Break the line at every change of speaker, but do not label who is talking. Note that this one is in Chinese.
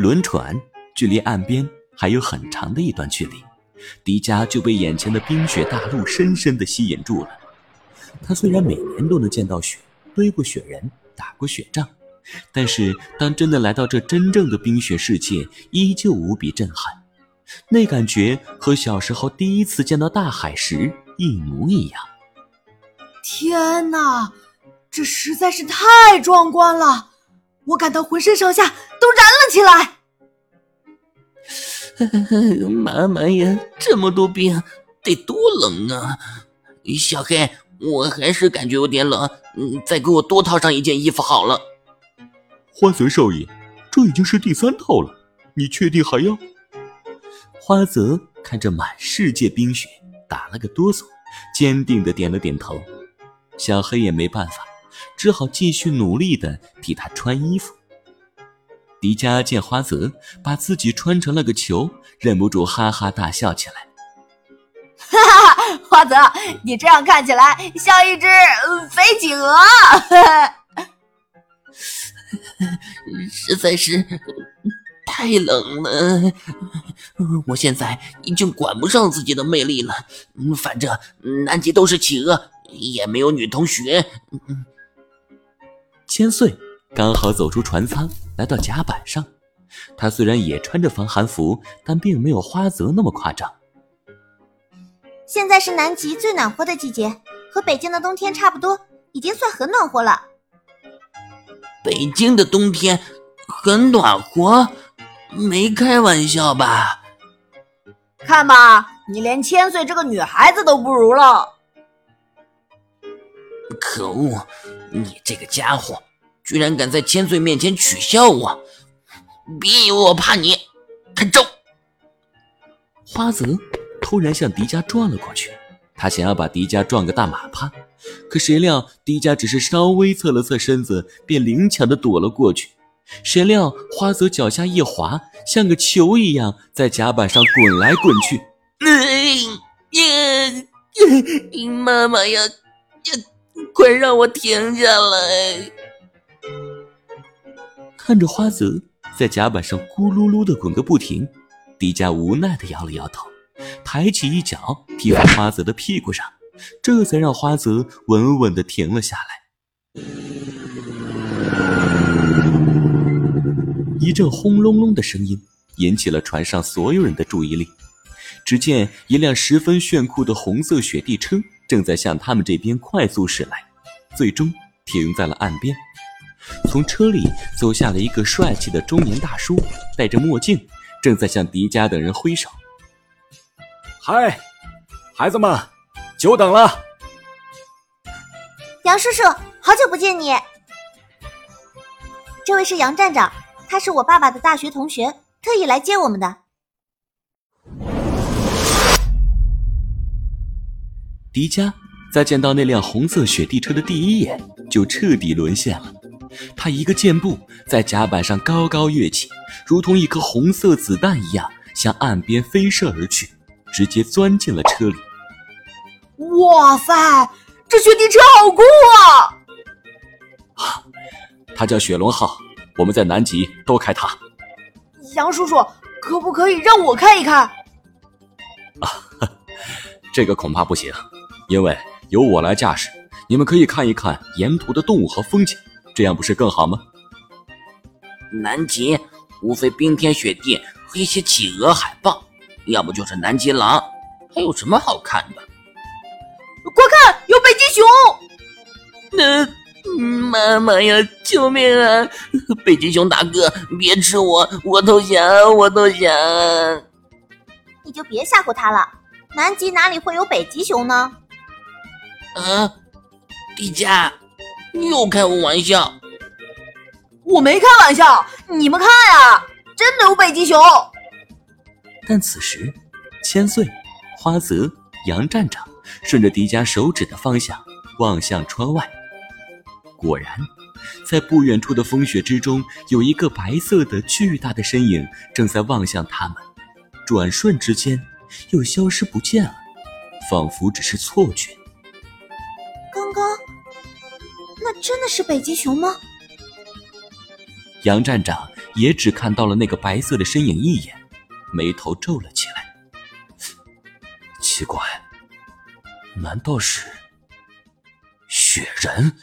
轮船距离岸边还有很长的一段距离，迪迦就被眼前的冰雪大陆深深的吸引住了。他虽然每年都能见到雪，堆过雪人，打过雪仗，但是当真的来到这真正的冰雪世界，依旧无比震撼。那感觉和小时候第一次见到大海时一模一样。
天哪，这实在是太壮观了！我感到浑身上下都燃了起来。
妈妈呀，这么多冰，得多冷啊！小黑，我还是感觉有点冷，嗯，再给我多套上一件衣服好了。
花泽少爷，这已经是第三套了，你确定还要？花泽看着满世界冰雪，打了个哆嗦，坚定的点了点头。小黑也没办法，只好继续努力的替他穿衣服。迪迦见花泽把自己穿成了个球，忍不住哈哈大笑起来。
哈哈，花泽，你这样看起来像一只飞企鹅，
实在是。太冷了，我现在已经管不上自己的魅力了。反正南极都是企鹅，也没有女同学。
千岁刚好走出船舱，来到甲板上。他虽然也穿着防寒服，但并没有花泽那么夸张。
现在是南极最暖和的季节，和北京的冬天差不多，已经算很暖和了。
北京的冬天很暖和。没开玩笑吧？
看吧，你连千岁这个女孩子都不如了。
可恶！你这个家伙，居然敢在千岁面前取笑我！别以为我怕你！看招！
花泽突然向迪迦撞了过去，他想要把迪迦撞个大马趴，可谁料迪迦只是稍微侧了侧身子，便灵巧的躲了过去。谁料花泽脚下一滑，像个球一样在甲板上滚来滚去。
妈妈呀，呀，快让我停下来！
看着花泽在甲板上咕噜噜的滚个不停，迪迦无奈的摇了摇头，抬起一脚踢在花泽的屁股上，这才让花泽稳稳的停了下来。一阵轰隆隆的声音引起了船上所有人的注意力。只见一辆十分炫酷的红色雪地车正在向他们这边快速驶来，最终停在了岸边。从车里走下了一个帅气的中年大叔，戴着墨镜，正在向迪迦等人挥手：“
嗨，孩子们，久等了！
杨叔叔，好久不见你。这位是杨站长。”他是我爸爸的大学同学，特意来接我们的。
迪迦在见到那辆红色雪地车的第一眼，就彻底沦陷了。他一个箭步在甲板上高高跃起，如同一颗红色子弹一样向岸边飞射而去，直接钻进了车里。
哇塞，这雪地车好酷
啊！啊，它叫雪龙号。我们在南极都开它。
杨叔叔，可不可以让我看一看？
啊，这个恐怕不行，因为由我来驾驶。你们可以看一看沿途的动物和风景，这样不是更好吗？
南极无非冰天雪地和一些企鹅、海豹，要不就是南极狼，还有什么好看的？
快看，有北极熊！
那。妈妈呀！救命啊！北极熊大哥，别吃我！我投降！我投降！
你就别吓唬他了。南极哪里会有北极熊呢？
啊！迪迦，又开我玩笑！
我没开玩笑，你们看啊，真的有北极熊！
但此时，千岁、花泽、杨站长顺着迪迦手指的方向望向窗外。果然，在不远处的风雪之中，有一个白色的巨大的身影正在望向他们，转瞬之间又消失不见了，仿佛只是错觉。
刚刚，那真的是北极熊吗？
杨站长也只看到了那个白色的身影一眼，眉头皱了起来。奇怪，难道是雪人？